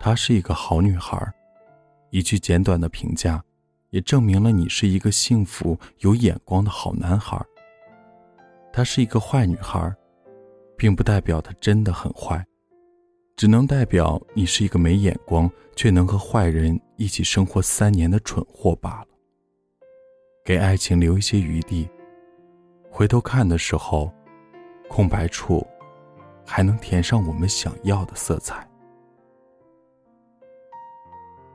她是一个好女孩。一句简短的评价，也证明了你是一个幸福、有眼光的好男孩。她是一个坏女孩，并不代表她真的很坏，只能代表你是一个没眼光却能和坏人一起生活三年的蠢货罢了。给爱情留一些余地，回头看的时候，空白处还能填上我们想要的色彩。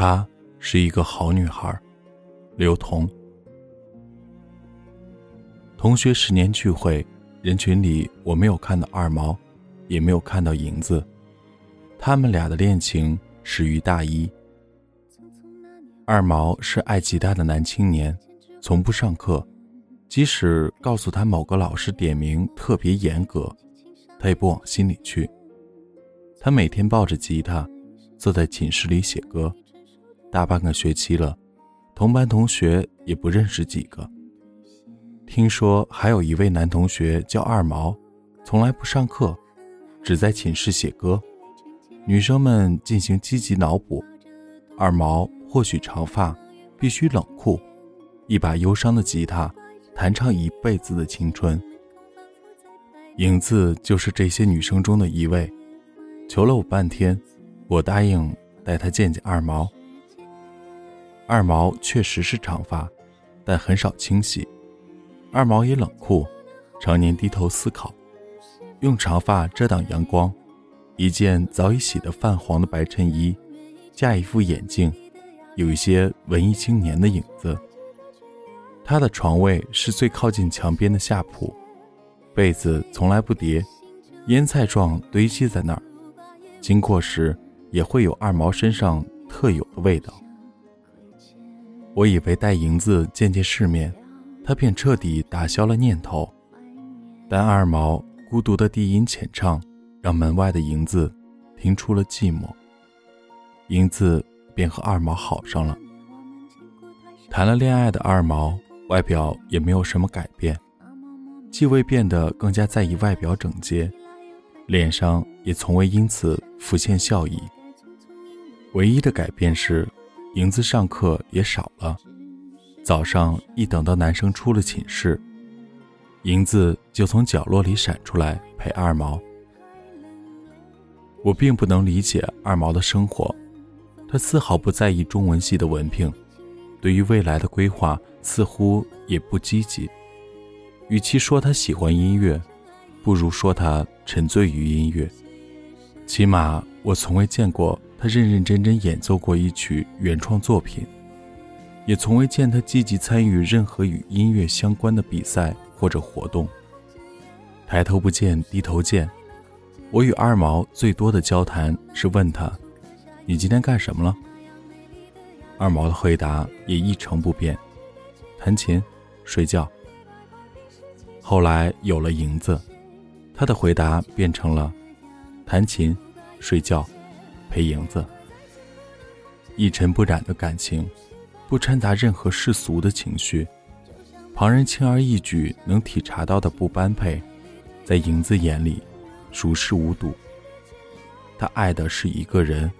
她是一个好女孩，刘同。同学十年聚会，人群里我没有看到二毛，也没有看到银子。他们俩的恋情始于大一。二毛是爱吉他的男青年，从不上课，即使告诉他某个老师点名特别严格，他也不往心里去。他每天抱着吉他，坐在寝室里写歌。大半个学期了，同班同学也不认识几个。听说还有一位男同学叫二毛，从来不上课，只在寝室写歌。女生们进行积极脑补：二毛或许长发，必须冷酷，一把忧伤的吉他，弹唱一辈子的青春。影子就是这些女生中的一位，求了我半天，我答应带她见见二毛。二毛确实是长发，但很少清洗。二毛也冷酷，常年低头思考，用长发遮挡阳光，一件早已洗得泛黄的白衬衣，架一副眼镜，有一些文艺青年的影子。他的床位是最靠近墙边的下铺，被子从来不叠，腌菜状堆积在那儿，经过时也会有二毛身上特有的味道。我以为带银子见见世面，他便彻底打消了念头。但二毛孤独的低吟浅唱，让门外的银子听出了寂寞。银子便和二毛好上了。谈了恋爱的二毛，外表也没有什么改变，既未变得更加在意外表整洁，脸上也从未因此浮现笑意。唯一的改变是。银子上课也少了，早上一等到男生出了寝室，银子就从角落里闪出来陪二毛。我并不能理解二毛的生活，他丝毫不在意中文系的文凭，对于未来的规划似乎也不积极。与其说他喜欢音乐，不如说他沉醉于音乐。起码我从未见过。他认认真真演奏过一曲原创作品，也从未见他积极参与任何与音乐相关的比赛或者活动。抬头不见低头见，我与二毛最多的交谈是问他：“你今天干什么了？”二毛的回答也一成不变：“弹琴，睡觉。”后来有了银子，他的回答变成了：“弹琴，睡觉。”陪莹子，一尘不染的感情，不掺杂任何世俗的情绪，旁人轻而易举能体察到的不般配，在莹子眼里，熟视无睹。他爱的是一个人，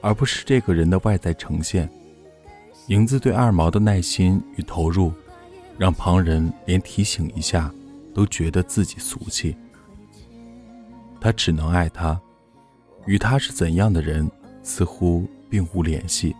而不是这个人的外在呈现。莹子对二毛的耐心与投入，让旁人连提醒一下都觉得自己俗气。他只能爱他，与他是怎样的人，似乎并无联系。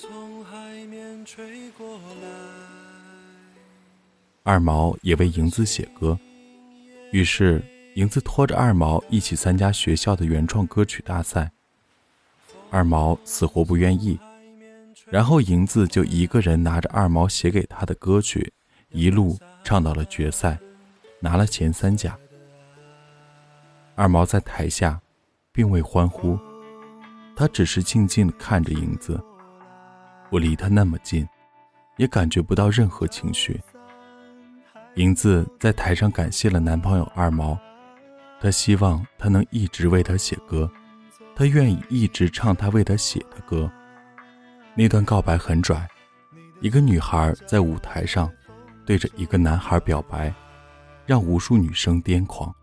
从海面吹过来。二毛也为银子写歌，于是银子拖着二毛一起参加学校的原创歌曲大赛。二毛死活不愿意，然后银子就一个人拿着二毛写给他的歌曲，一路唱到了决赛，拿了前三甲。二毛在台下，并未欢呼。他只是静静的看着影子，我离他那么近，也感觉不到任何情绪。银子在台上感谢了男朋友二毛，他希望他能一直为他写歌，他愿意一直唱他为他写的歌。那段告白很拽，一个女孩在舞台上对着一个男孩表白，让无数女生癫狂。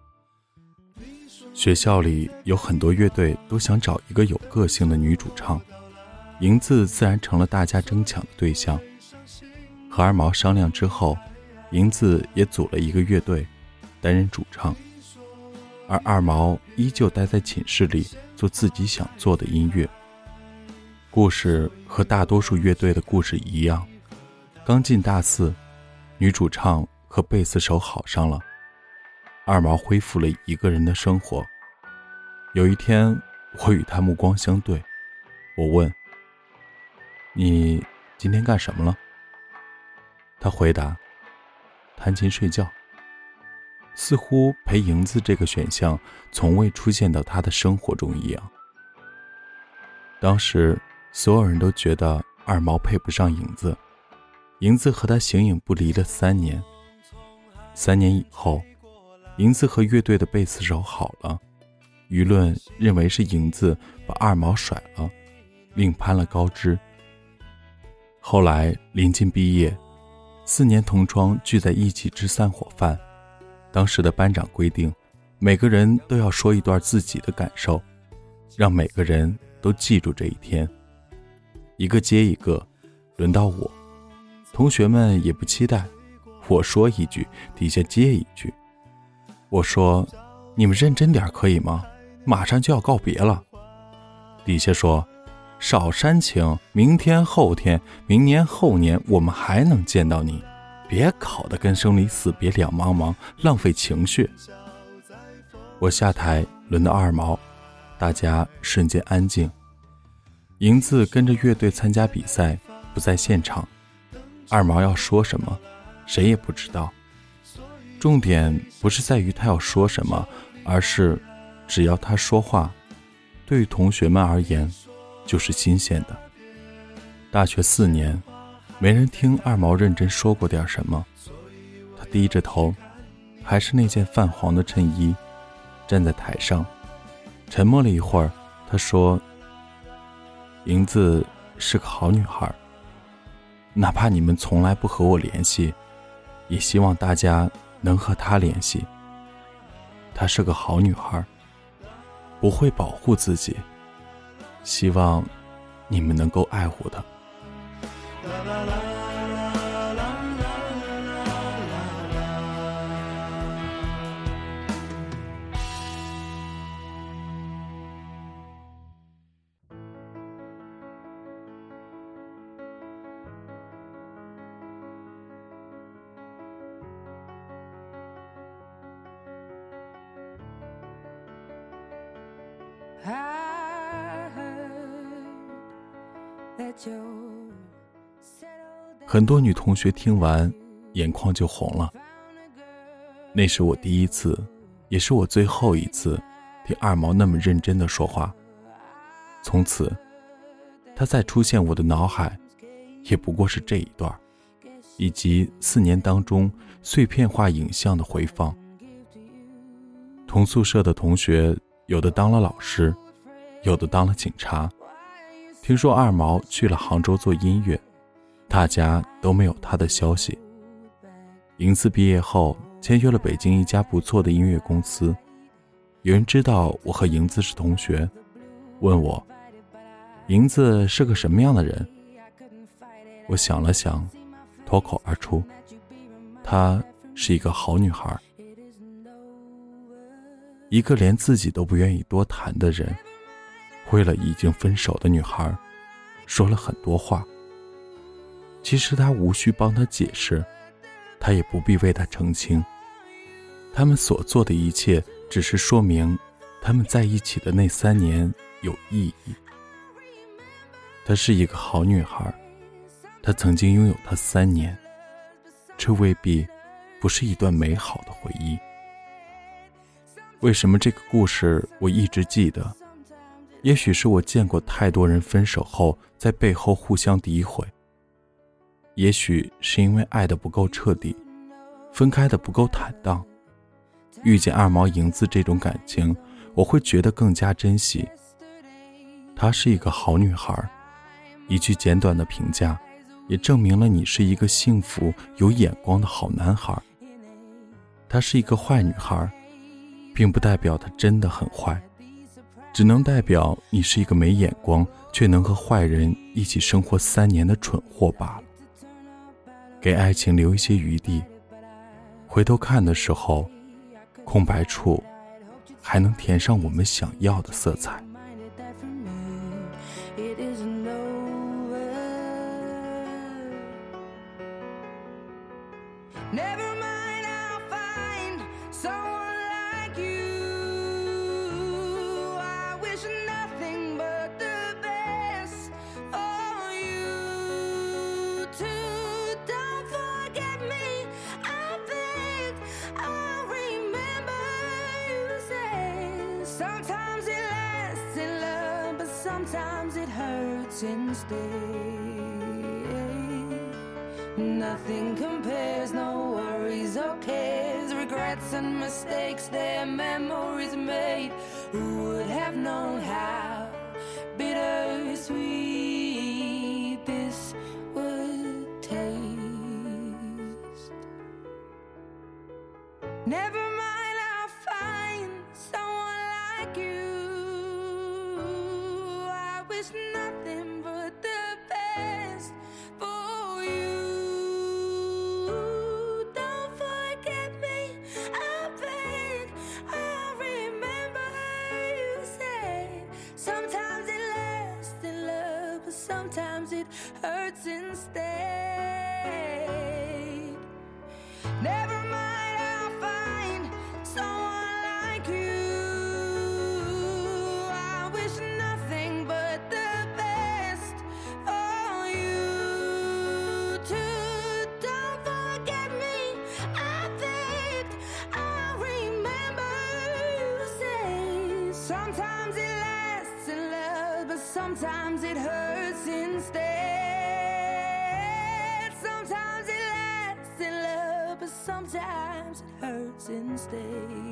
学校里有很多乐队都想找一个有个性的女主唱，银子自然成了大家争抢的对象。和二毛商量之后，银子也组了一个乐队，担任主唱，而二毛依旧待在寝室里做自己想做的音乐。故事和大多数乐队的故事一样，刚进大四，女主唱和贝斯手好上了。二毛恢复了一个人的生活。有一天，我与他目光相对，我问：“你今天干什么了？”他回答：“弹琴睡觉。”似乎陪银子这个选项从未出现到他的生活中一样。当时，所有人都觉得二毛配不上影子。银子和他形影不离了三年。三年以后。银子和乐队的贝斯手好了，舆论认为是银子把二毛甩了，另攀了高枝。后来临近毕业，四年同窗聚在一起吃散伙饭，当时的班长规定，每个人都要说一段自己的感受，让每个人都记住这一天。一个接一个，轮到我，同学们也不期待，我说一句，底下接一句。我说：“你们认真点可以吗？马上就要告别了。”底下说：“少煽情，明天、后天、明年、后年，我们还能见到你。别搞得跟生离死别两茫茫，浪费情绪。”我下台，轮到二毛，大家瞬间安静。银子跟着乐队参加比赛，不在现场。二毛要说什么，谁也不知道。重点不是在于他要说什么，而是只要他说话，对于同学们而言就是新鲜的。大学四年，没人听二毛认真说过点什么。他低着头，还是那件泛黄的衬衣，站在台上，沉默了一会儿。他说：“银子是个好女孩，哪怕你们从来不和我联系，也希望大家。”能和她联系。她是个好女孩，不会保护自己。希望你们能够爱护他。很多女同学听完眼眶就红了。那是我第一次也是我最后一次听二毛那么认真的说话从此他再出现我的脑海也不过是这一段以及四年当中碎片化影像的回放。同宿舍的同学有的当了老师有的当了警察。听说二毛去了杭州做音乐。大家都没有他的消息。银子毕业后签约了北京一家不错的音乐公司。有人知道我和银子是同学，问我银子是个什么样的人。我想了想，脱口而出：“她是一个好女孩。”一个连自己都不愿意多谈的人，为了已经分手的女孩，说了很多话。其实他无需帮他解释，他也不必为他澄清。他们所做的一切，只是说明他们在一起的那三年有意义。她是一个好女孩，她曾经拥有他三年，这未必不是一段美好的回忆。为什么这个故事我一直记得？也许是我见过太多人分手后在背后互相诋毁。也许是因为爱的不够彻底，分开的不够坦荡。遇见二毛银子这种感情，我会觉得更加珍惜。她是一个好女孩，一句简短的评价，也证明了你是一个幸福有眼光的好男孩。她是一个坏女孩，并不代表她真的很坏，只能代表你是一个没眼光却能和坏人一起生活三年的蠢货罢了。给爱情留一些余地，回头看的时候，空白处还能填上我们想要的色彩。Sometimes it lasts in love, but sometimes it hurts instead. Nothing compares, no worries or cares, regrets and mistakes, their memories made. Who would have known how bittersweet this would taste? Never mind, Sometimes it lasts in love, but sometimes it hurts Wednesday.